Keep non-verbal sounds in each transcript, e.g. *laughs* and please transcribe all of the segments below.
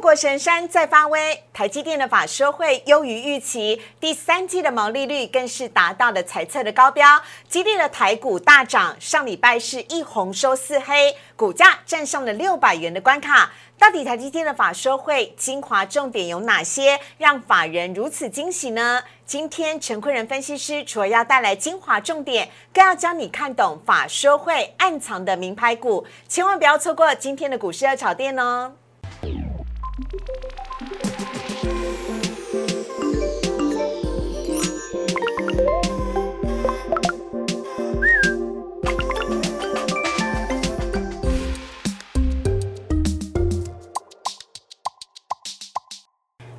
国神山再发威，台积电的法说会优于预期，第三季的毛利率更是达到了财测的高标，激励了台股大涨。上礼拜是一红收四黑，股价站上了六百元的关卡。到底台积电的法说会精华重点有哪些，让法人如此惊喜呢？今天陈坤仁分析师除了要带来精华重点，更要教你看懂法说会暗藏的名牌股，千万不要错过今天的股市热炒店哦！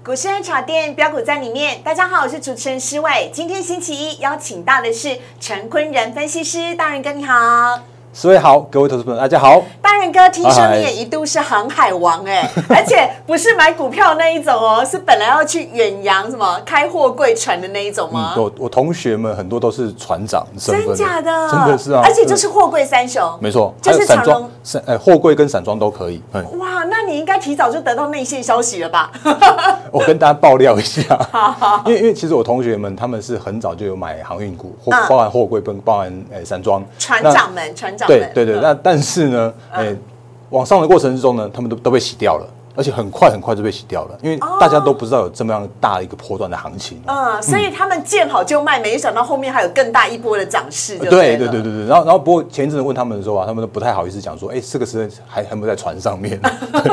股市热炒店标股在里面，大家好，我是主持人施伟。今天星期一，邀请到的是陈坤仁分析师，大人哥你好。四位好，各位投资朋友大家好。大人哥，听说你也一度是航海王哎，*laughs* 而且不是买股票那一种哦，是本来要去远洋什么开货柜船的那一种吗？我我同学们很多都是船长身份，真假的？真的是啊，而且就是货柜三雄，没错，就是散装、散呃货柜跟散装都可以。哇，那你应该提早就得到内线消息了吧？*laughs* 我跟大家爆料一下，*laughs* 因为因为其实我同学们他们是很早就有买航运股，或包含货柜跟包含呃散装。船长们，船长们。对对对，那但是呢，哎，往上的过程之中呢，他们都都被洗掉了。而且很快很快就被洗掉了，因为大家都不知道有这么样大一个波段的行情。嗯，所以他们见好就卖，没想到后面还有更大一波的涨势。对对对对对。然后然后不过前一阵子问他们的时候啊，他们都不太好意思讲说，哎，这个时间还还没在船上面，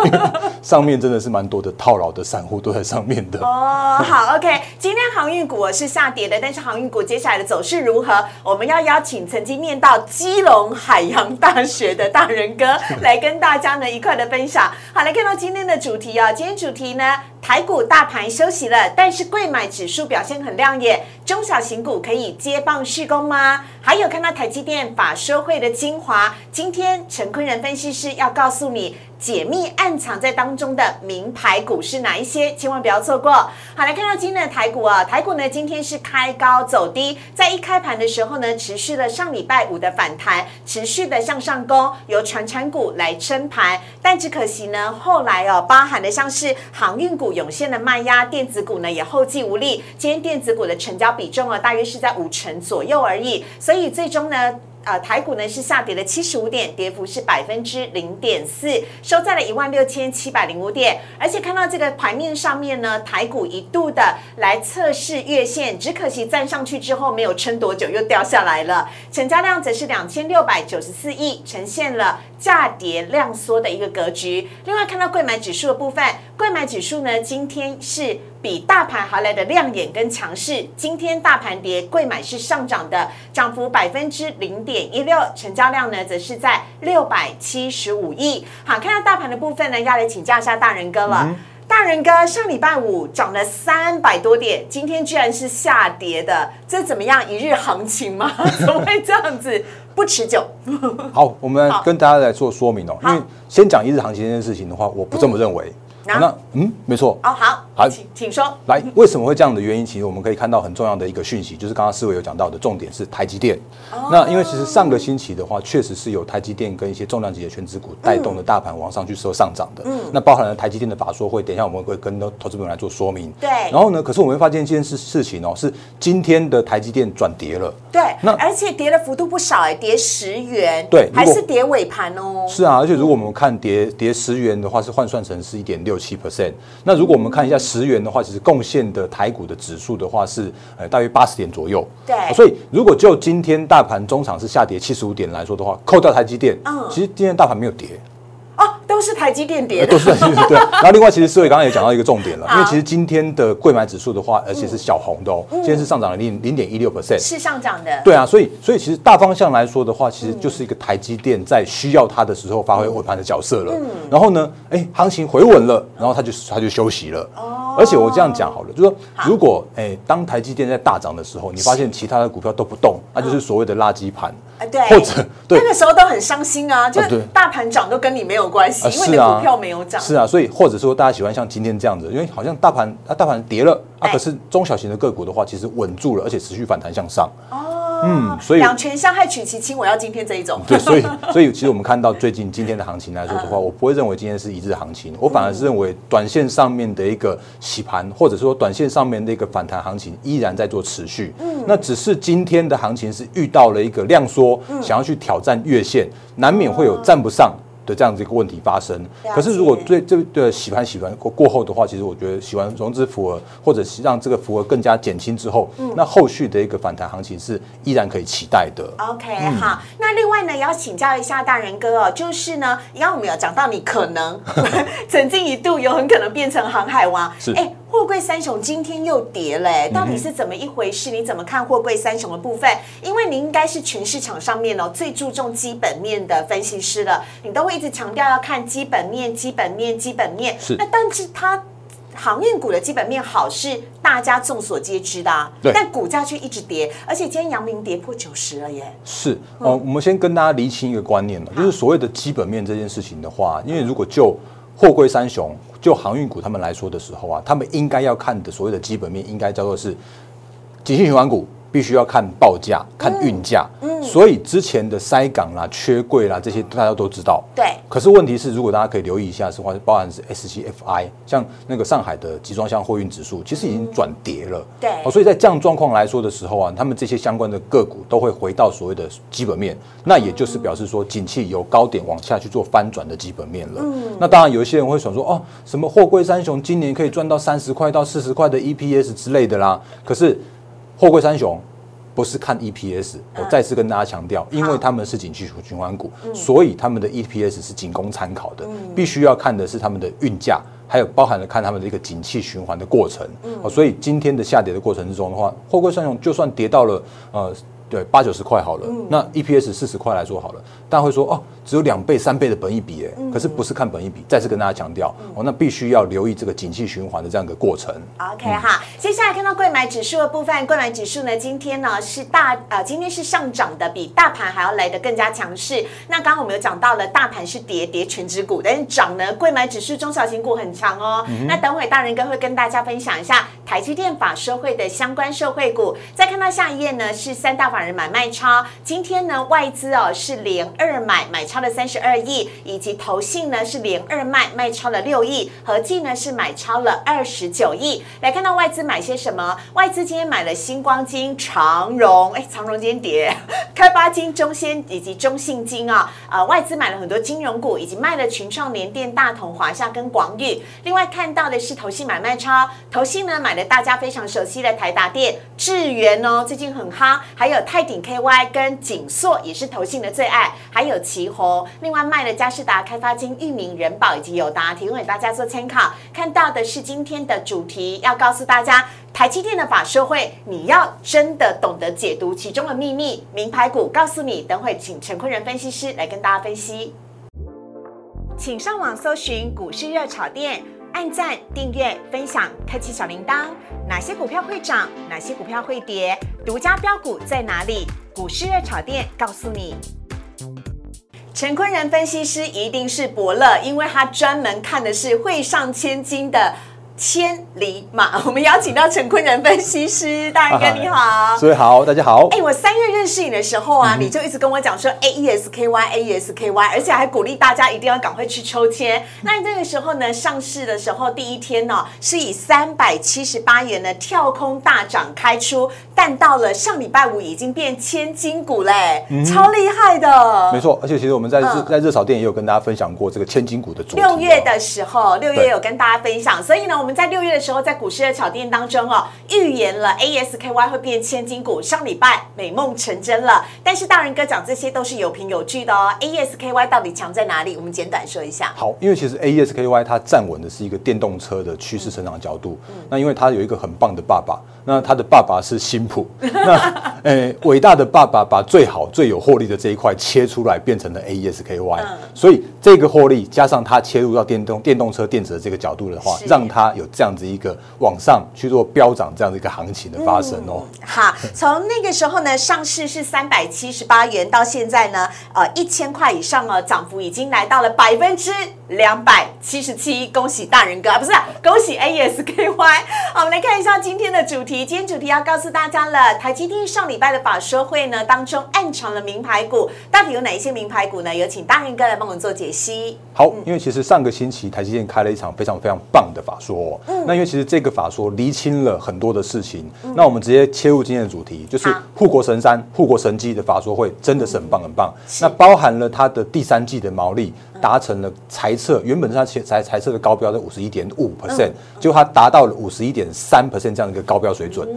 *laughs* 上面真的是蛮多的套牢的散户都在上面的。哦，好，OK，今天航运股是下跌的，但是航运股接下来的走势如何？我们要邀请曾经念到基隆海洋大学的大人哥来跟大家呢一块的分享。好，来看到今天的主题哦，今天主题呢，台股大盘休息了，但是贵买指数表现很亮眼，中小型股可以接棒续攻吗？还有看到台积电法收会的精华，今天陈坤仁分析师要告诉你。解密暗藏在当中的名牌股是哪一些？千万不要错过。好，来看到今天的台股啊，台股呢今天是开高走低，在一开盘的时候呢，持续了上礼拜五的反弹，持续的向上攻，由传产股来撑盘。但只可惜呢，后来哦，包含的像是航运股涌现的卖压，电子股呢也后继无力。今天电子股的成交比重啊，大约是在五成左右而已。所以最终呢。呃，台股呢是下跌了七十五点，跌幅是百分之零点四，收在了一万六千七百零五点。而且看到这个盘面上面呢，台股一度的来测试月线，只可惜站上去之后没有撑多久，又掉下来了。成交量则是两千六百九十四亿，呈现了价跌量缩的一个格局。另外看到贵买指数的部分，贵买指数呢今天是。比大盘还来的亮眼跟强势，今天大盘跌，贵买是上涨的，涨幅百分之零点一六，成交量呢则是在六百七十五亿。好，看到大盘的部分呢，要来请教一下大人哥了。大人哥，上礼拜五涨了三百多点，今天居然是下跌的，这怎么样？一日行情吗？*laughs* 怎么会这样子？不持久。*laughs* 好，我们跟大家来做说明哦。因为先讲一日行情这件事情的话，我不这么认为。那嗯，没错。哦，好，好，请请说。来，为什么会这样的原因？其实我们可以看到很重要的一个讯息，就是刚刚思维有讲到的重点是台积电。那因为其实上个星期的话，确实是有台积电跟一些重量级的全资股带动的大盘往上去收上涨的。嗯。那包含了台积电的法说会，等一下我们会跟投资朋友来做说明。对。然后呢，可是我们会发现一件事事情哦，是今天的台积电转跌了。对。那而且跌的幅度不少哎，跌十元。对。还是跌尾盘哦。是啊，而且如果我们看跌跌十元的话，是换算成是一点六七 percent。那如果我们看一下十元的话，其实贡献的台股的指数的话是呃大约八十点左右。对，所以如果就今天大盘中场是下跌七十五点来说的话，扣掉台积电，嗯，其实今天大盘没有跌。都是台积电跌，都是台积电对。*laughs* 然后另外，其实思维刚刚也讲到一个重点了，因为其实今天的贵买指数的话，而且是小红的哦，今天是上涨了零零点一六 percent，是上涨的。对啊，所以所以其实大方向来说的话，其实就是一个台积电在需要它的时候发挥尾盘的角色了。然后呢，哎，行情回稳了，然后它就它就休息了。哦。而且我这样讲好了，就说如果哎，当台积电在大涨的时候，你发现其他的股票都不动，那就是所谓的垃圾盘。哎，对，或者那个时候都很伤心啊，就是大盘涨都跟你没有关系，因为你的股票没有涨。是啊，所以或者说大家喜欢像今天这样子，因为好像大盘啊，大盘跌了啊，可是中小型的个股的话，其实稳住了，而且持续反弹向上。哦。嗯，所以两全相害取其轻，我要今天这一种。对，所以所以其实我们看到最近今天的行情来说的话，我不会认为今天是一日行情，我反而是认为短线上面的一个洗盘，或者说短线上面的一个反弹行情依然在做持续。嗯，那只是今天的行情是遇到了一个量缩，想要去挑战月线，难免会有站不上。的这样子一个问题发生，可是如果对这个洗盘洗完过过后的话，其实我觉得洗完融资符额，或者是让这个符额更加减轻之后，那后续的一个反弹行情是依然可以期待的。OK，好，那另外呢，也要请教一下大人哥哦，就是呢，刚刚我们有讲到你可能 *laughs* 曾经一度有很可能变成航海王，是哎。货柜三雄今天又跌嘞，到底是怎么一回事？你怎么看货柜三雄的部分？因为你应该是全市场上面哦最注重基本面的分析师了，你都会一直强调要看基本面、基本面、基本面。是，那但是它航运股的基本面好是大家众所皆知的，对。但股价却一直跌，而且今天阳明跌破九十了耶。是，哦，我们先跟大家厘清一个观念了，就是所谓的基本面这件事情的话，因为如果就货柜三雄就航运股他们来说的时候啊，他们应该要看的所谓的基本面，应该叫做是景气循环股。必须要看报价、看运价，嗯，所以之前的塞港啦、缺柜啦这些大家都知道，对。可是问题是，如果大家可以留意一下，是话包含是 S C F I，像那个上海的集装箱货运指数，其实已经转跌了，对。哦，所以在这样状况来说的时候啊，他们这些相关的个股都会回到所谓的基本面，那也就是表示说，景气由高点往下去做翻转的基本面了。嗯。那当然有一些人会想说，哦，什么货柜三雄今年可以赚到三十块到四十块的 E P S 之类的啦，可是。货柜三雄不是看 EPS，我再次跟大家强调，因为他们是景气循环股，所以他们的 EPS 是仅供参考的，必须要看的是他们的运价，还有包含了看他们的一个景气循环的过程。所以今天的下跌的过程之中的话，货柜三雄就算跌到了呃。对，八九十块好了，那 EPS 四十块来说好了，大家会说哦，只有两倍、三倍的本益比，哎，可是不是看本益比，再次跟大家强调哦，那必须要留意这个景气循环的这样一个过程。OK 哈，接下来看到贵买指数的部分，贵买指数呢，今天呢是大呃，今天是上涨的，比大盘还要来的更加强势。那刚刚我们有讲到了，大盘是跌跌全指股，但是涨呢，贵买指数中小型股很强哦。那等会大人哥会跟大家分享一下台积电法社会的相关社会股。再看到下一页呢，是三大法。人买卖超，今天呢外资哦是连二买，买超了三十二亿，以及投信呢是连二卖，卖超了六亿，合计呢是买超了二十九亿。来看到外资买些什么？外资今天买了星光金、长荣，哎，长荣今天跌，开发金、中先以及中信金啊，呃，外资买了很多金融股，以及卖了群创、联电、大同、华夏跟广宇。另外看到的是投信买卖超，投信呢买了大家非常熟悉的台达电、智源哦，最近很夯，还有。泰鼎 KY 跟锦硕也是投信的最爱，还有旗宏，另外卖了嘉士达、开发金、域名、人保以及友达，提供给大家做参考。看到的是今天的主题，要告诉大家，台积电的法社会，你要真的懂得解读其中的秘密。名牌股告诉你，等会请陈坤仁分析师来跟大家分析。请上网搜寻股市热炒店。按赞、订阅、分享，开启小铃铛。哪些股票会涨？哪些股票会跌？独家标股在哪里？股市热炒店告诉你。陈坤仁分析师一定是伯乐，因为他专门看的是会上千金的。千里马，*laughs* 我们邀请到陈坤仁分析师，大人哥你好，所以好，大家好。哎，我三月认识你的时候啊，你就一直跟我讲说 A E S K Y A E S K Y，而且还鼓励大家一定要赶快去抽签。那那个时候呢，上市的时候第一天呢，是以三百七十八元的跳空大涨开出，但到了上礼拜五已经变千金股嘞，超厉害的。没错，而且其实我们在热在热炒店也有跟大家分享过这个千金股的主题。六月的时候，六月有跟大家分享，所以呢，我们。我们在六月的时候，在股市的炒店当中哦，预言了 ASKY 会变千金股。上礼拜美梦成真了，但是大人哥讲这些都是有凭有据的哦。ASKY 到底强在哪里？我们简短说一下。好，因为其实 ASKY 它站稳的是一个电动车的趋势成长角度。那因为它有一个很棒的爸爸，那他的爸爸是新普，那 *laughs* 诶伟大的爸爸把最好最有获利的这一块切出来，变成了 AESKY。所以这个获利加上他切入到电动电动车电子的这个角度的话，让它。有这样子一个往上去做飙涨这样的一个行情的发生哦。好，从那个时候呢，上市是三百七十八元，到现在呢，呃，一千块以上哦，涨幅已经来到了百分之两百七十七，恭喜大人哥啊，不是啊，恭喜 ASKY。*laughs* 好，我们来看一下今天的主题。今天主题要告诉大家了，台积电上礼拜的法说会呢当中暗藏了名牌股，到底有哪一些名牌股呢？有请大人哥来帮我们做解析。好，因为其实上个星期台积电开了一场非常非常棒的法说、哦，嗯那因为其实这个法说厘清了很多的事情，那我们直接切入今天的主题，就是好护国神山、护国神机的法说会真的是很棒很棒。是那包含了它的第三季的毛利达成了财测，原本是它财财财测的高标在五十一点五 percent，结果它达到了五十一点三 percent 这样一个高标水准，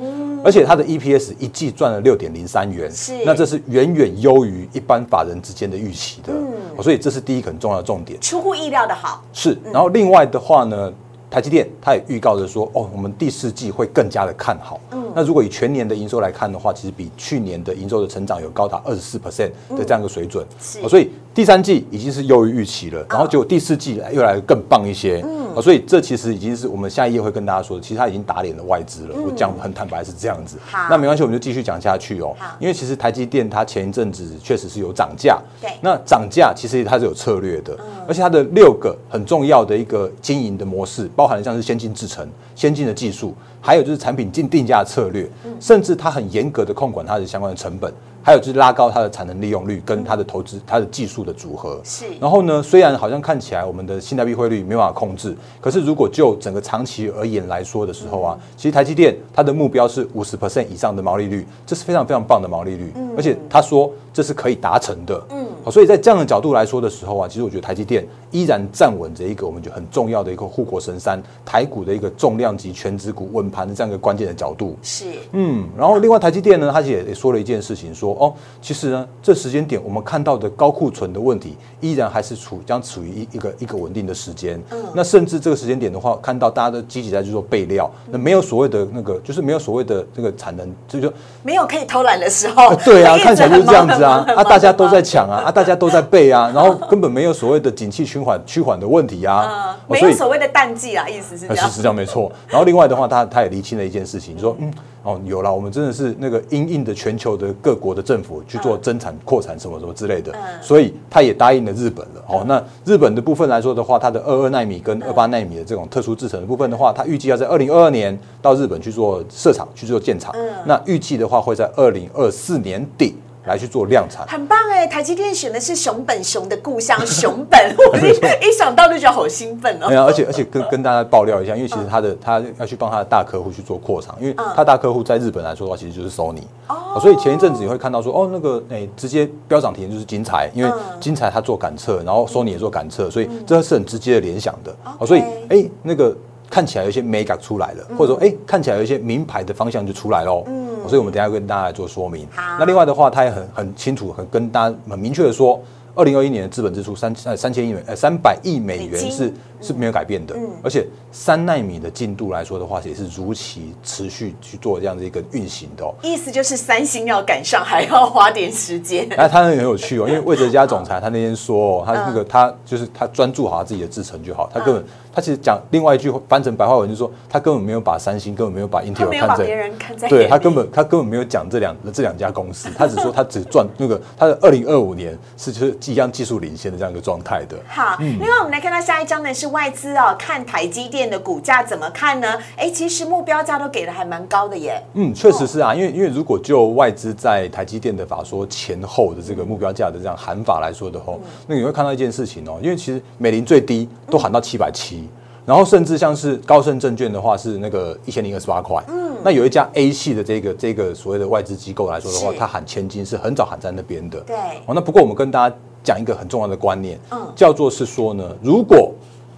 而且它的 EPS 一季赚了六点零三元，是。那这是远远优于一般法人之间的预期的，哦所以这是第一个很重要的重点。出乎意料的好，是，然后另外的话呢，台积电它也预告着说，哦，我们第四季会更加的看好。嗯，那如果以全年的营收来看的话，其实比去年的营收的成长有高达二十四 percent 的这样一个水准。是。哦所以第三季已经是优于预期了，然后结果第四季又来更棒一些。嗯，所以这其实已经是我们下一页会跟大家说的，其实它已经打脸了外资了。我讲很坦白是这样子。好那没关系，我们就继续讲下去哦好。因为其实台积电它前一阵子确实是有涨价。对那涨价其实它是有策略的，而且它的六个很重要的一个经营的模式，包含了像是先进制程、先进的技术，还有就是产品定定价策略，甚至它很严格的控管它的相关的成本，还有就是拉高它的产能利用率跟它的投资、它的技术的组合。是。然后呢，虽然好像看起来我们的新台币汇率没办法控制，可是如果就整个长期而言来说的时候啊，其实台积电它的目标是五十 percent 以上的毛利率，这是非常非常棒的毛利率，而且他说这是可以达成的。嗯，好所以在这样的角度来说的时候啊，其实我觉得台积电依然站稳着一个我们觉得很重要的一个护国神山，台股的一个重量级全指股稳盘的这样一个关键的角度。是。嗯，然后另外台积电呢，它也也说了一件事情，说哦，其实呢，这时间点我们看到的高库存的问题，依然还是处将处于一一个一个稳定的时间。嗯，那甚至这个时间点的话，看到大家都积极在去做备料，那没有所谓的那个，就是没有所谓的这个产能，这就没有可以偷懒的时候。对啊，看起来就是这样子啊啊，大家都在抢啊，啊，大家都在备啊，然后根本没有所谓的景气循环趋缓的问题啊没有所谓的淡季啊，意思是这样。是这样没错。然后另外的话，他他也厘清了一件事情，说嗯哦有了，我们真的是那个因应的全球的各国的政府去做增产扩产什么什么之类的，所以他也答应了日本了。哦，那日本的部分来说的话，它的二二纳米跟二八纳米的这种特殊制程的部分的话，它预计要在二零二二年到日本去做设厂去做建厂，那预计的话会在二零二四年底来去做量产。很棒哎，台积电选的是熊本熊的故乡熊本，*laughs* 我一一想到就觉得好兴奋哦。而且而且跟跟大家爆料一下，因为其实他的他要去帮他的大客户去做扩厂，因为他大客户在日本来说的话，其实就是 Sony，哦，所以前一阵子你会看到说，哦，那个哎、直接飙涨停就是金财，因为金财他做感测，然后 Sony 也做感测，所以这是很直接的联想的，哦，所以哎、那个。看起来有些美感出来了，或者说，哎、看起来有一些名牌的方向就出来喽。嗯，所以我们等一下跟大家来做说明。好。那另外的话，他也很很清楚，很跟大家很明确的说，二零二一年的资本支出三呃三千亿美呃三百亿美元是是没有改变的，而且三纳米的进度来说的话，也是如期持续去做这样的一个运行的哦。意思就是三星要赶上，还要花点时间。那，他很有趣哦，*laughs* 因为魏哲家总裁他那天说、哦，他那嗯。个他就是他专注好他自己的制程就好，他根本他其实讲另外一句翻成白话文就是说，他根本没有把三星根本没有把他 Intel 没有把看在。对他根本他根本没有讲这两这两家公司，他只说他只赚那个他的二零二五年是就是即将技术领先的这样一个状态的。好，嗯另外我们来看到下一张呢是外资哦，看台积电的股价怎么看呢？哎，其实目标价都给的还蛮高的耶。嗯，确实是啊，因为因为如果就外资在台积电的法说前后的这个目标价的这样喊法来说的话，那你会看到一件事情哦，因为其实美林最低都喊到七百七，然后甚至像是高盛证券的话是那个一千零二十八块，嗯，那有一家 A 系的这个这个所谓的外资机构来说的话是，它喊千金是很早喊在那边的，对。哦，那不过我们跟大家讲一个很重要的观念，嗯。叫做是说呢，如果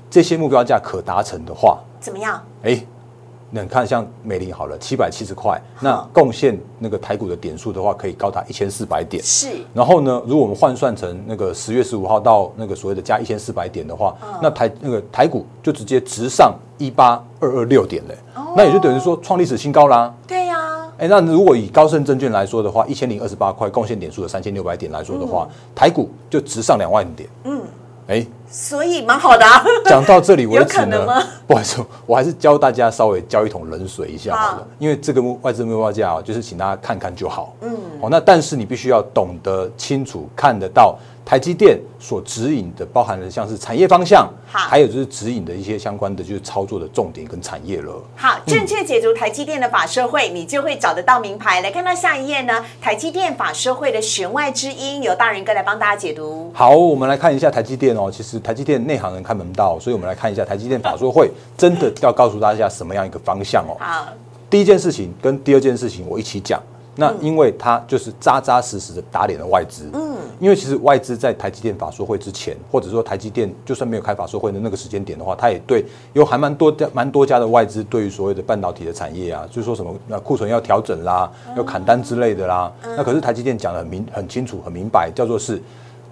这些目标价可达成的话，怎么样？哎，那你看像美林好了，七百七十块，那贡献那个台股的点数的话，可以高达一千四百点。是然后呢，如果我们换算成那个十月十五号到那个所谓的加一千四百点的话，那台那个台股就直接直上一八二二六点嘞，那也就等于说创历史新高啦。对呀、哎，那如果以高盛证券来说的话，一千零二十八块贡献点数的三千六百点来说的话，台股就直上两万点。嗯，哎，所以蛮好的啊。*laughs* 讲到这里为有止呢可能吗，不好意思，我还是教大家稍微浇一桶冷水一下好好。了，因为这个外资目标价啊，就是请大家看看就好。嗯，哦，那但是你必须要懂得清楚看得到台积电所指引的，包含的像是产业方向，好还有就是指引的一些相关的就是操作的重点跟产业了。好，正确解读台积电的法社会，你就会找得到名牌。来看到下一页呢，台积电法社会的弦外之音，由大人哥来帮大家解读。好，我们来看一下台积电哦。其实台积电内行人看门道，所以我们来看一下台积电法社会真的要告诉大家什么样一个方向哦。好，第一件事情跟第二件事情我一起讲。那因为它就是扎扎实实的打脸了外资，嗯，因为其实外资在台积电法说会之前，或者说台积电就算没有开法说会的那个时间点的话，它也对有还蛮多家蛮多家的外资对于所谓的半导体的产业啊，就是说什么那库存要调整啦，要砍单之类的啦，那可是台积电讲的很明很清楚很明白，叫做是。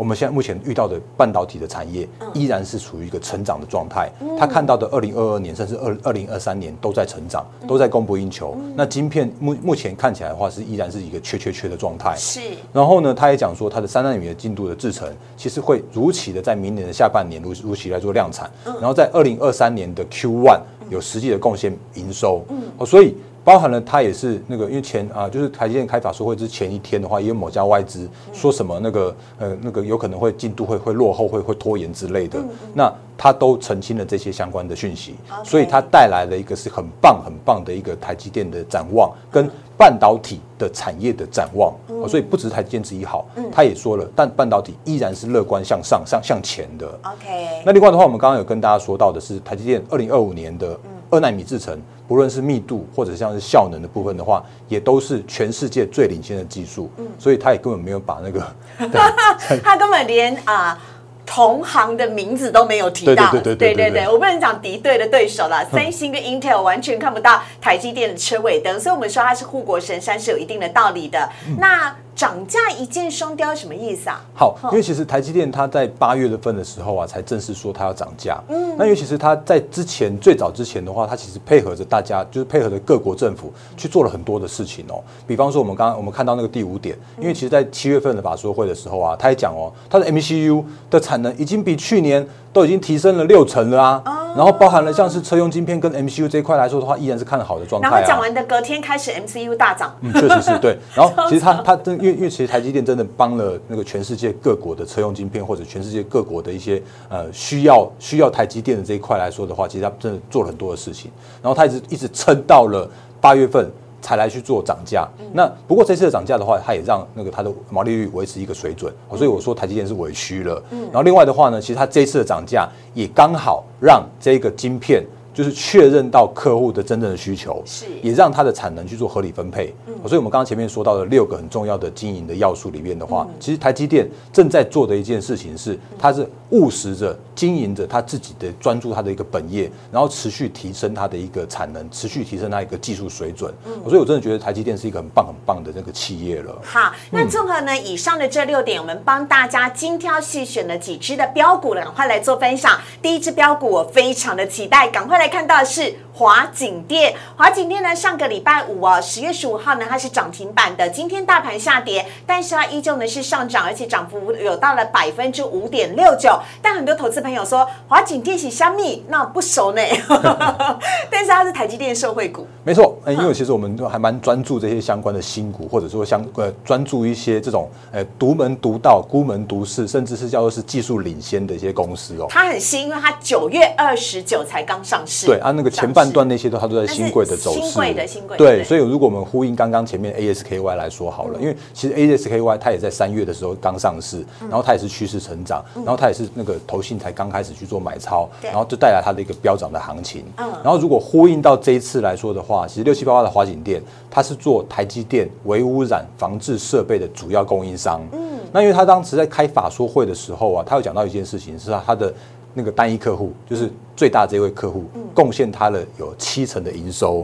我们现在目前遇到的半导体的产业依然是处于一个成长的状态。他看到的二零二二年甚至二二零二三年都在成长，都在供不应求。那晶片目目前看起来的话是依然是一个缺缺缺的状态。是。然后呢，他也讲说，他的三纳米的进度的制程其实会如期的在明年的下半年如如期来做量产，然后在二零二三年的 Q one 有实际的贡献营收。哦，所以。包含了它也是那个，因为前啊，就是台积电开法说会之前一天的话，也有某家外资说什么那个呃那个有可能会进度会会落后，会会拖延之类的。那它都澄清了这些相关的讯息，所以它带来了一个是很棒很棒的一个台积电的展望跟半导体的产业的展望。所以不只是台积电之一好，他也说了，但半导体依然是乐观向上上向前的。OK。那另外的话，我们刚刚有跟大家说到的是台积电二零二五年的二纳米制程。不论是密度或者像是效能的部分的话，也都是全世界最领先的技术，所以他也根本没有把那个，*laughs* 他根本连啊同行的名字都没有提到，对对对对对，我不能讲敌对的对手了。三星跟 Intel 完全看不到台积电的车尾灯，所以我们说它是护国神山是有一定的道理的。那。涨价一箭双雕什么意思啊？好，因为其实台积电它在八月份的时候啊，才正式说它要涨价。嗯，那尤其是它在之前最早之前的话，它其实配合着大家，就是配合着各国政府去做了很多的事情哦。比方说，我们刚刚我们看到那个第五点，因为其实在七月份的法说会的时候啊，他也讲哦，它的 MCU 的产能已经比去年都已经提升了六成了啊。然后包含了像是车用晶片跟 MCU 这一块来说的话，依然是看好的状态。然后讲完的隔天开始 MCU 大涨。嗯，确实是对。然后 *laughs* 其实它它因为因为其实台积电真的帮了那个全世界各国的车用晶片或者全世界各国的一些呃需要需要台积电的这一块来说的话，其实它真的做了很多的事情。然后它一直一直撑到了八月份。才来去做涨价，那不过这次的涨价的话，它也让那个它的毛利率维持一个水准，所以我说台积电是委屈了。然后另外的话呢，其实它这次的涨价也刚好让这个晶片。就是确认到客户的真正的需求，是也让它的产能去做合理分配。嗯，所以我们刚刚前面说到的六个很重要的经营的要素里面的话，其实台积电正在做的一件事情是，它是务实着经营着它自己的专注它的一个本业，然后持续提升它的一个产能，持续提升它一个技术水准。嗯，所以我真的觉得台积电是一个很棒很棒的那个企业了。好，那综合呢以上的这六点，我们帮大家精挑细选了几只的标股了，赶快来做分享。第一只标股我非常的期待，赶快来看到的是。华景店，华景店呢，上个礼拜五哦，十月十五号呢，它是涨停板的。今天大盘下跌，但是它依旧呢是上涨，而且涨幅有到了百分之五点六九。但很多投资朋友说，华景电是香蜜，那不熟呢。*laughs* 但是它是台积电社会股，没错。因为其实我们都还蛮专注这些相关的新股，或者说相呃专注一些这种呃独门独道、孤门独市，甚至是叫做是技术领先的一些公司哦。它很新，因为它九月二十九才刚上市。对，啊那个前半。段那些都它都在新贵的走势，新贵的新贵对，所以如果我们呼应刚刚前面 ASKY 来说好了，因为其实 ASKY 它也在三月的时候刚上市，然后它也是趋势成长，然后它也是那个投信才刚开始去做买超，然后就带来它的一个飙涨的行情。嗯，然后如果呼应到这一次来说的话，其实六七八八的华景店，它是做台积电微污染防治设备的主要供应商。嗯，那因为他当时在开法说会的时候啊，他有讲到一件事情，是他的那个单一客户就是。最大这位客户贡献他的有七成的营收，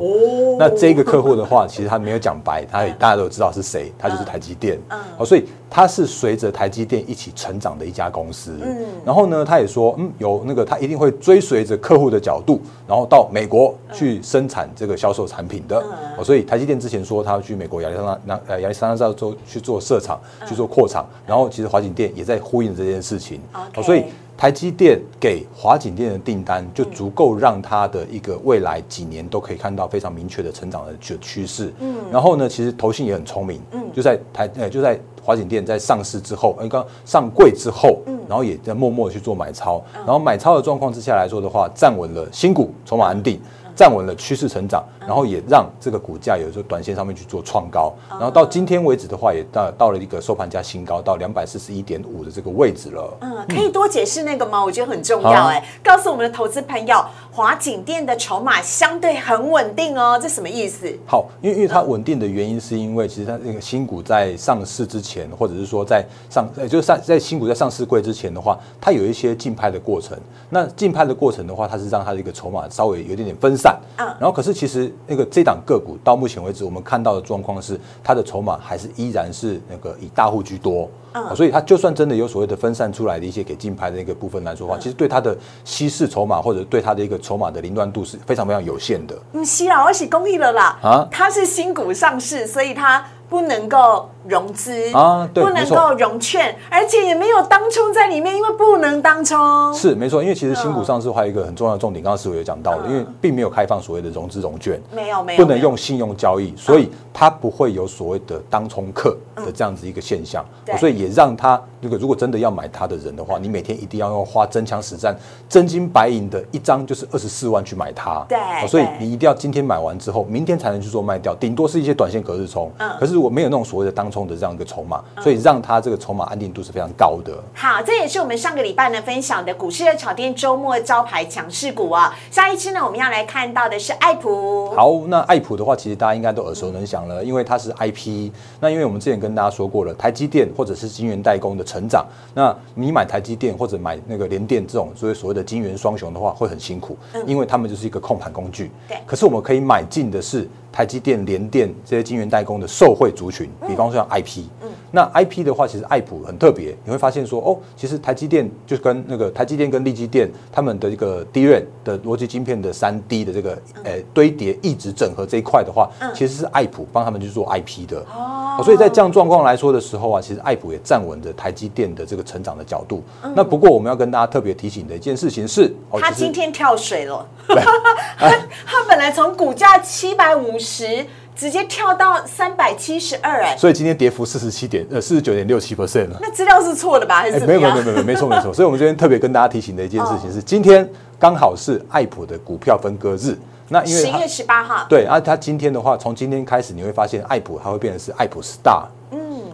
那这个客户的话，其实他没有讲白，*laughs* 他也大家都知道是谁，他就是台积电。哦，所以他是随着台积电一起成长的一家公司。嗯，然后呢，他也说，嗯，有那个他一定会追随着客户的角度，然后到美国去生产这个销售产品的。哦，所以台积电之前说他要去美国亚利桑那那呃亚利桑那州去做设厂去做扩厂，然后其实华景电也在呼应这件事情。哦，所以。台积电给华景电的订单就足够让它的一个未来几年都可以看到非常明确的成长的趋趋势。嗯，然后呢，其实投信也很聪明，嗯，就在台呃就在华景电在上市之后，呃刚上柜之后，嗯，然后也在默默的去做买超，然后买超的状况之下来说的话，站稳了新股，筹码安定。站稳了趋势成长，然后也让这个股价有时候短线上面去做创高，然后到今天为止的话，也到到了一个收盘价新高，到两百四十一点五的这个位置了。嗯，可以多解释那个吗？我觉得很重要哎，告诉我们的投资朋友，华景店的筹码相对很稳定哦，这什么意思？好，因为因为它稳定的原因，是因为其实它那个新股在上市之前，或者是说在上，呃，就是上在新股在上市柜之前的话，它有一些竞拍的过程。那竞拍的过程的话，它是让它的一个筹码稍微有点点分散。嗯，然后可是其实那个这档个股到目前为止，我们看到的状况是，它的筹码还是依然是那个以大户居多。嗯，所以它就算真的有所谓的分散出来的一些给竞拍的那个部分来说的话，其实对它的稀释筹码或者对它的一个筹码的凌乱度是非常非常有限的。嗯，稀啦，我是公益了啦。啊，它是新股上市，所以它。不能够融资啊，对，不能够融券，而且也没有当冲在里面，因为不能当冲。是没错，因为其实新股上市还有一个很重要的重点，刚刚师傅有讲到了，因为并没有开放所谓的融资融券，没有没有，不能用信用交易，所以它不会有所谓的当冲客的这样子一个现象，所以也让他那个如果真的要买它的人的话，你每天一定要用花真枪实战、真金白银的一张就是二十四万去买它，对，所以你一定要今天买完之后，明天才能去做卖掉，顶多是一些短线隔日冲，嗯，可是。我没有那种所谓的当冲的这样一个筹码，所以让它这个筹码安定度是非常高的。好，这也是我们上个礼拜呢分享的股市的炒店周末招牌强势股啊。下一期呢，我们要来看到的是爱普。好，那爱普的话，其实大家应该都耳熟能详了，因为它是 IP。那因为我们之前跟大家说过了，台积电或者是晶圆代工的成长，那你买台积电或者买那个联电这种所谓所谓的晶圆双雄的话，会很辛苦，因为他们就是一个控盘工具。对。可是我们可以买进的是。台积电、联电这些晶圆代工的受惠族群，比方说像 IP，那 IP 的话，其实爱普很特别，你会发现说，哦，其实台积电就是跟那个台积电跟力积电他们的一个 DRAM 的逻辑晶片的三 D 的这个呃堆叠一直整合这一块的话，其实是爱普帮他们去做 IP 的。哦，所以在这样状况来说的时候啊，其实爱普也站稳着台积电的这个成长的角度。那不过我们要跟大家特别提醒的一件事情是，他今天跳水了。他 *laughs* 他本来从股价七百五十。直接跳到三百七十二哎，所以今天跌幅四十七点呃四十九点六七 percent 了。那资料是错的吧？还是没有没有没有没有没错没错。*laughs* 所以我们今天特别跟大家提醒的一件事情是，今天刚好是爱普的股票分割日。那因为十月十八号对啊，它今天的话，从今天开始你会发现爱普它会变成是爱普 Star。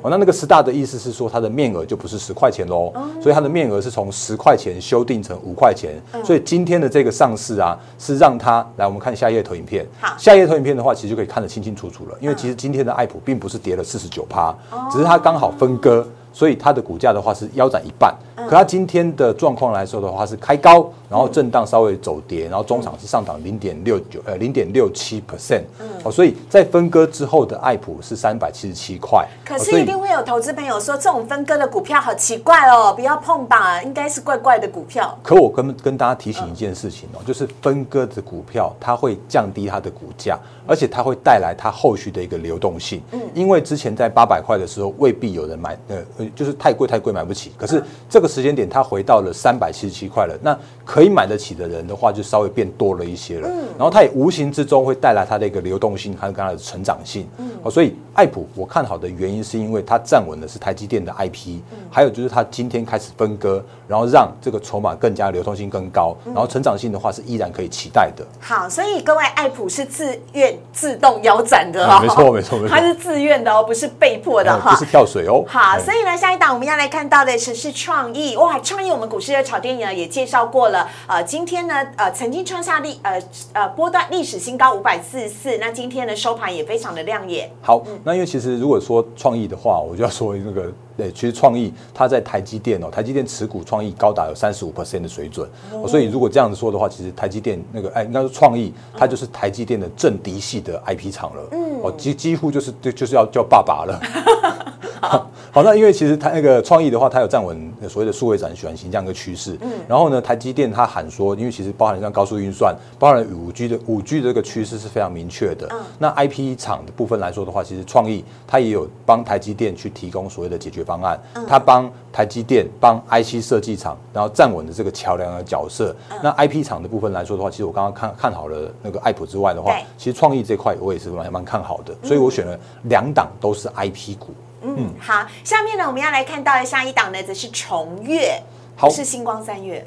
哦，那那个十大的意思是说，它的面额就不是十块钱喽，所以它的面额是从十块钱修订成五块钱。所以今天的这个上市啊，是让它来，我们看下一页投影片。好，下一页投影片的话，其实就可以看得清清楚楚了。因为其实今天的爱普并不是跌了四十九趴，只是它刚好分割。所以它的股价的话是腰斩一半，可它今天的状况来说的话是开高，然后震荡稍微走跌，然后中场是上涨零点六九呃零点六七 percent，哦，所以在分割之后的爱普是三百七十七块。可是一定会有投资朋友说，这种分割的股票好奇怪哦，不要碰吧，应该是怪怪的股票。可我跟跟大家提醒一件事情哦，就是分割的股票它会降低它的股价，而且它会带来它后续的一个流动性。嗯，因为之前在八百块的时候未必有人买呃。就是太贵太贵买不起，可是这个时间点它回到了三百七十七块了，那可以买得起的人的话就稍微变多了一些了。嗯，然后它也无形之中会带来它的一个流动性，还有它的成长性。嗯，哦，所以爱普我看好的原因是因为它站稳的是台积电的 IP，还有就是它今天开始分割，然后让这个筹码更加流通性更高，然后成长性的话是依然可以期待的。好，所以各位爱普是自愿自动腰斩的哦，没错没错没错，它是自愿的哦，不是被迫的哈，不是跳水哦。好，所以呢。下一档我们要来看到的是是创意。哇，创意我们股市的炒电影呢也介绍过了，呃，今天呢呃曾经创下历呃呃波段历史新高五百四十四，那今天的收盘也非常的亮眼。好，那因为其实如果说创意的话，我就要说那个对，其实创意它在台积电哦，台积电持股创意高达有三十五 percent 的水准，所以如果这样子说的话，其实台积电那个哎应该说创意它就是台积电的正嫡系的 IP 厂了，嗯，哦几几乎就是就就是要叫爸爸了。*laughs* *laughs* 好，那因为其实它那个创意的话，它有站稳所谓的数位转转型这样一个趋势。嗯，然后呢，台积电它喊说，因为其实包含像高速运算，包含五 G 的五 G 的这个趋势是非常明确的。嗯，那 IP 厂的部分来说的话，其实创意它也有帮台积电去提供所谓的解决方案。嗯，它帮台积电帮 IC 设计厂，然后站稳的这个桥梁的角色。那 IP 厂的部分来说的话，其实我刚刚看看好了那个爱普之外的话，其实创意这块我也是蛮蛮看好的，所以我选了两档都是 IP 股。嗯，好，下面呢，我们要来看到的下一档呢，则是重月，好。是星光三月，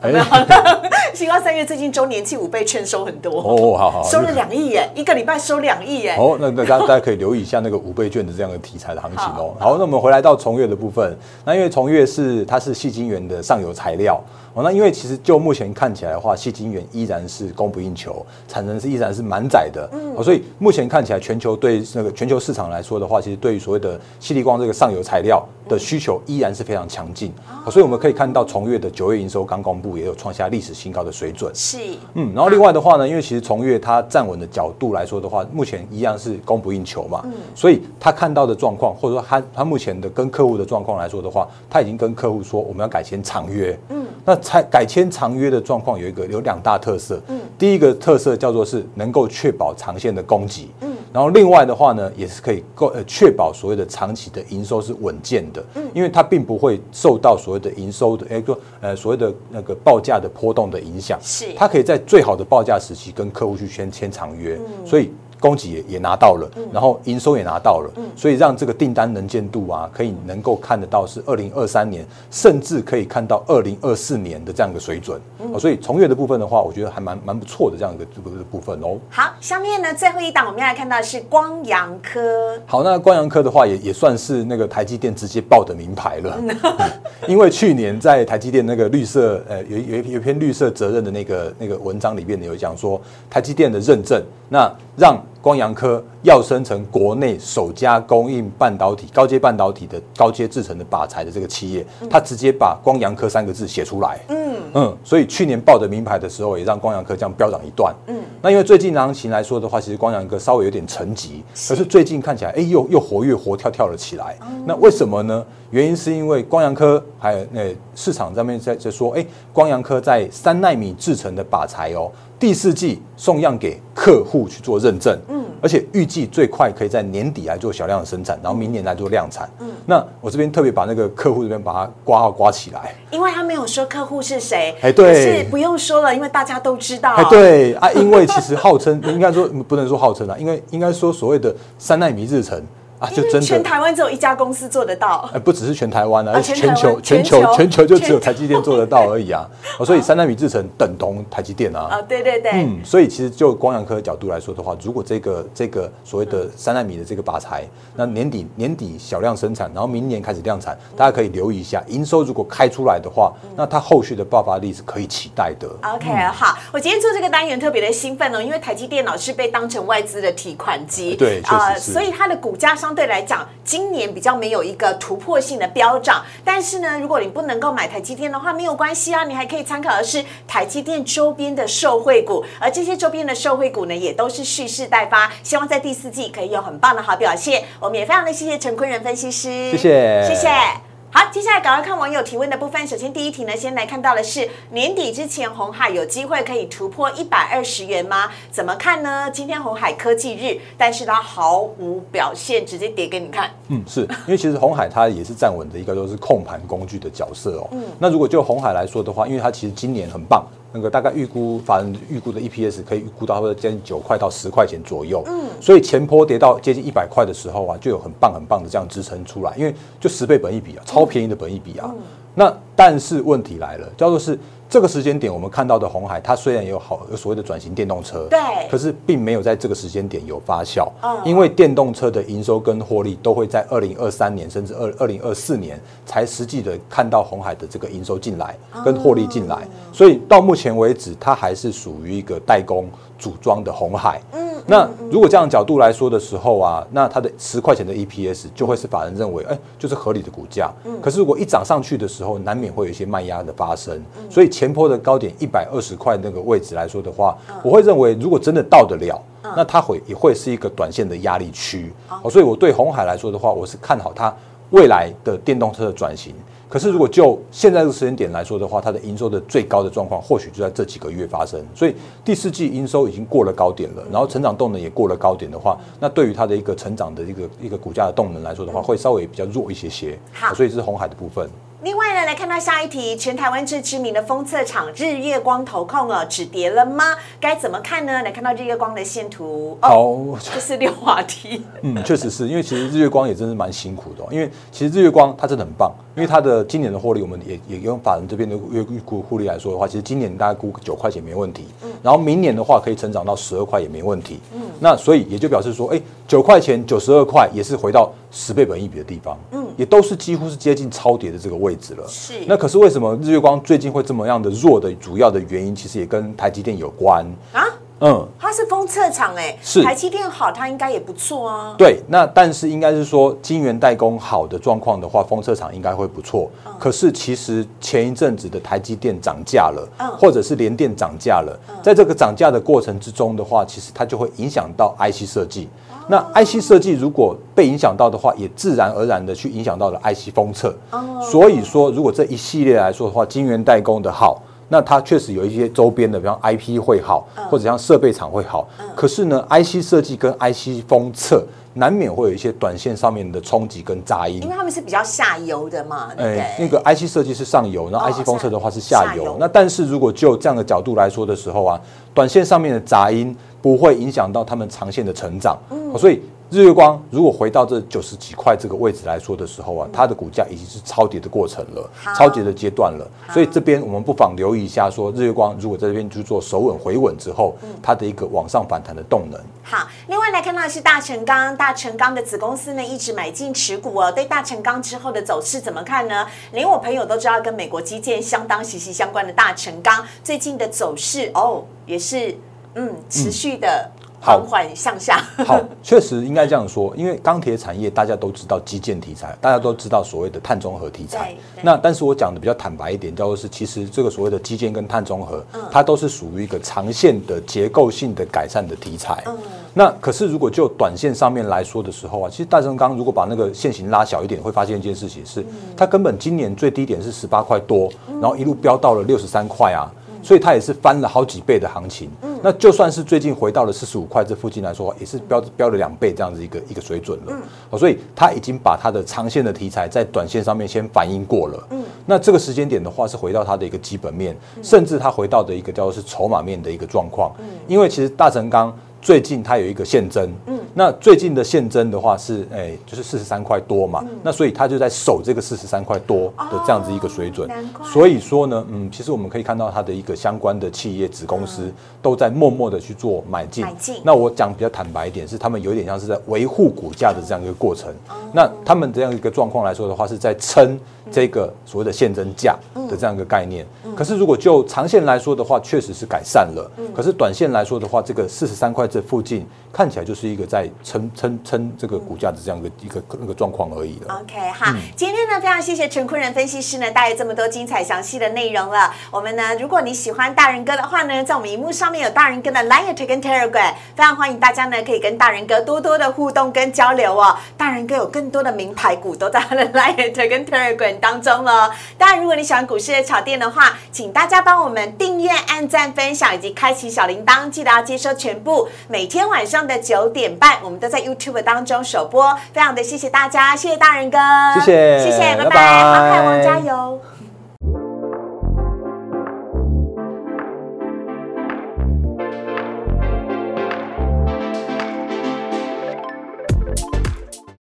*laughs* 星光三月最近周年庆五倍券收很多。哦，好好，收了两亿耶，一个礼拜收两亿耶，哦，那那大家大家可以留意一下那个五倍券的这样的题材的行情哦。好，那我们回来到重月的部分，那因为重月是它是细晶圆的上游材料。哦，那因为其实就目前看起来的话，细晶圆依然是供不应求，产能是依然是满载的。嗯，哦，所以目前看起来全球对那个全球市场来说的话，其实对于所谓的细粒光这个上游材料的需求依然是非常强劲。哦，所以我们可以看到重月的九月营收刚公布，也有创下历史新高的水准。是，嗯，然后另外的话呢，因为其实从月它站稳的角度来说的话，目前一样是供不应求嘛。嗯，所以他看到的状况，或者说他他目前的跟客户的状况来说的话，他已经跟客户说我们要改签长约。嗯。那才改签长约的状况有一个有两大特色，嗯，第一个特色叫做是能够确保长线的供给，嗯，然后另外的话呢，也是可以够呃确保所谓的长期的营收是稳健的，嗯，因为它并不会受到所谓的营收的一个呃所谓的那个报价的波动的影响，是。它可以在最好的报价时期跟客户去签签长约，所以。供给也也拿到了，然后营收也拿到了，所以让这个订单能见度啊，可以能够看得到是二零二三年，甚至可以看到二零二四年的这样一个水准。哦，所以从业的部分的话，我觉得还蛮蛮不错的这样一个这个部分哦。好，下面呢最后一档我们要来看到的是光阳科。好，那光阳科的话也也算是那个台积电直接报的名牌了，*laughs* 因为去年在台积电那个绿色呃有有有一篇绿色责任的那个那个文章里面有讲说台积电的认证，那让光阳科要生成国内首家供应半导体高阶半导体的高阶制成的靶材的这个企业，他直接把光阳科三个字写出来。嗯嗯，所以去年报的名牌的时候，也让光阳科这样飙涨一段。嗯，那因为最近行情来说的话，其实光阳科稍微有点沉寂，可是最近看起来，哎，又又活跃活跳跳了起来。那为什么呢？原因是因为光阳科还有那市场上面在在说，哎，光阳科在三纳米制成的靶材哦。第四季送样给客户去做认证，嗯，而且预计最快可以在年底来做小量的生产，然后明年来做量产，嗯，那我这边特别把那个客户这边把它挂号挂起来，因为他没有说客户是谁，哎，对，是不用说了，因为大家都知道，哎，对。啊，因为其实号称应该说不能说号称啊，因为应该说所谓的三纳米日程。啊，就真的全台湾只有一家公司做得到。哎，不只是全台湾啊，而且全球全球全球就只有台积电做得到而已啊。哦，所以三纳米制程等同台积电啊。啊，对对对。嗯，所以其实就光阳科的角度来说的话，如果这个这个所谓的三纳米的这个靶材，那年底年底小量生产，然后明年开始量产，大家可以留意一下，营收如果开出来的话，那它后续的爆发力是可以期待的。OK，好，我今天做这个单元特别的兴奋哦，因为台积电脑是被当成外资的提款机，对，确实是。所以它的股价相对来讲。今年比较没有一个突破性的飙涨，但是呢，如果你不能够买台积电的话，没有关系啊，你还可以参考的是台积电周边的受惠股，而这些周边的受惠股呢，也都是蓄势待发，希望在第四季可以有很棒的好表现。我们也非常的谢谢陈坤仁分析师，谢谢，谢谢。好，接下来赶快看网友提问的部分。首先第一题呢，先来看到的是年底之前红海有机会可以突破一百二十元吗？怎么看呢？今天红海科技日，但是它毫无表现，直接跌给你看。嗯，是因为其实红海它也是站稳的一个都是控盘工具的角色哦。嗯，那如果就红海来说的话，因为它其实今年很棒。那个大概预估，法人预估的 EPS 可以预估到或者接近九块到十块钱左右。嗯，所以前坡跌到接近一百块的时候啊，就有很棒很棒的这样支撑出来，因为就十倍本一比啊，超便宜的本一比啊。那但是问题来了，叫做是。这个时间点，我们看到的红海，它虽然有好有所谓的转型电动车，对，可是并没有在这个时间点有发酵，嗯，因为电动车的营收跟获利都会在二零二三年甚至二二零二四年才实际的看到红海的这个营收进来跟获利进来，所以到目前为止，它还是属于一个代工组装的红海，嗯。那如果这样角度来说的时候啊，那它的十块钱的 EPS 就会是法人认为，哎，就是合理的股价。嗯。可是如果一涨上去的时候，难免会有一些卖压的发生。所以前坡的高点一百二十块那个位置来说的话，我会认为如果真的到得了，那它会也会是一个短线的压力区。哦。所以我对红海来说的话，我是看好它未来的电动车的转型。可是，如果就现在这个时间点来说的话，它的营收的最高的状况，或许就在这几个月发生。所以第四季营收已经过了高点了，然后成长动能也过了高点的话，那对于它的一个成长的一个一个股价的动能来说的话，会稍微比较弱一些些。好所以这是红海的部分。另外呢，来看到下一题，全台湾最知名的封测厂日月光投控哦，止跌了吗？该怎么看呢？来看到日月光的线图，哦，好，这是六滑梯，*laughs* 嗯，确实是因为其实日月光也真是蛮辛苦的、哦，因为其实日月光它真的很棒，因为它的今年的获利，我们也也用法人这边的预预估获利来说的话，其实今年大概估九块钱没问题，嗯。然后明年的话可以成长到十二块也没问题，嗯，那所以也就表示说，哎，九块钱九十二块也是回到十倍本一比的地方，嗯，也都是几乎是接近超跌的这个位置了，是。那可是为什么日月光最近会这么样的弱的主要的原因，其实也跟台积电有关，啊，嗯。它是封测厂哎，是台积电好，它应该也不错啊。对，那但是应该是说晶圆代工好的状况的话，封测厂应该会不错。可是其实前一阵子的台积电涨价了，嗯或者是联电涨价了，在这个涨价的过程之中的话，其实它就会影响到 IC 设计。那 IC 设计如果被影响到的话，也自然而然的去影响到了 IC 封测。所以说，如果这一系列来说的话，晶圆代工的好。那它确实有一些周边的，比方 IP 会好，或者像设备厂会好。可是呢，IC 设计跟 IC 封测难免会有一些短线上面的冲击跟杂音因。为他们是比较下游的嘛？哎那个 IC 设计是上游，然后哦 IC 封测的话是下游。那但是如果就这样的角度来说的时候啊，短线上面的杂音不会影响到他们长线的成长。嗯所以日月光如果回到这九十几块这个位置来说的时候啊，它的股价已经是超跌的过程了超跌的阶段了。所以这边我们不妨留意一下，说日月光如果在这边去做首稳回稳之后，嗯它的一个往上反弹的动能。好，另外来看到的是大成钢，大成钢的子公司呢一直买进持股哦。对大成钢之后的走势怎么看呢？连我朋友都知道，跟美国基建相当息息相关的大成钢最近的走势哦，也是嗯持续的好缓缓向下。好，确实应该这样说，因为钢铁产业大家都知道基建题材，大家都知道所谓的碳中和题材。那但是我讲的比较坦白一点，叫做是其实这个所谓的基建跟碳中和，嗯它都是属于一个长线的结构性的改善的题材。嗯那可是如果就短线上面来说的时候啊，其实大成钢如果把那个线型拉小一点，会发现一件事情是，嗯它根本今年最低点是十八块多，然后一路飙到了六十三块啊。所以它也是翻了好几倍的行情。那就算是最近回到了四十五块这附近来说，也是标标了两倍这样子一个一个水准了。好，所以它已经把它的长线的题材在短线上面先反映过了。嗯，那这个时间点的话，是回到它的一个基本面，甚至它回到的一个叫做是筹码面的一个状况。嗯，因为其实大成钢。最近它有一个现增，嗯，那最近的现增的话是，哎、就是四十三块多嘛，那所以它就在守这个四十三块多的这样子一个水准，所以说呢，嗯，其实我们可以看到它的一个相关的企业子公司都在默默的去做买进。买进。那我讲比较坦白一点，是他们有一点像是在维护股价的这样一个过程。那他们这样一个状况来说的话，是在撑这个所谓的现增价的这样一个概念。可是如果就长线来说的话，确实是改善了。可是短线来说的话，这个四十三块这附近看起来就是一个在撑撑撑这个股价的这样一个一个那个状况而已了。OK，好，今天呢非常谢谢陈坤仁分析师呢带来这么多精彩详细的内容了。我们呢，如果你喜欢大人哥的话呢，在我们荧幕上面有大人哥的 Line 跟 Telegram，非常欢迎大家呢可以跟大人哥多多的互动跟交流哦。大人哥有更多的名牌股都在他的 Line 跟 Telegram 当中了。当然，如果你喜欢股市的炒店的话，请大家帮我们订阅、按赞、分享以及开启小铃铛，记得要接收全部。每天晚上的九点半，我们都在 YouTube 当中首播。非常的谢谢大家，谢谢大人哥，谢谢谢谢，拜拜，拜拜航海王加油。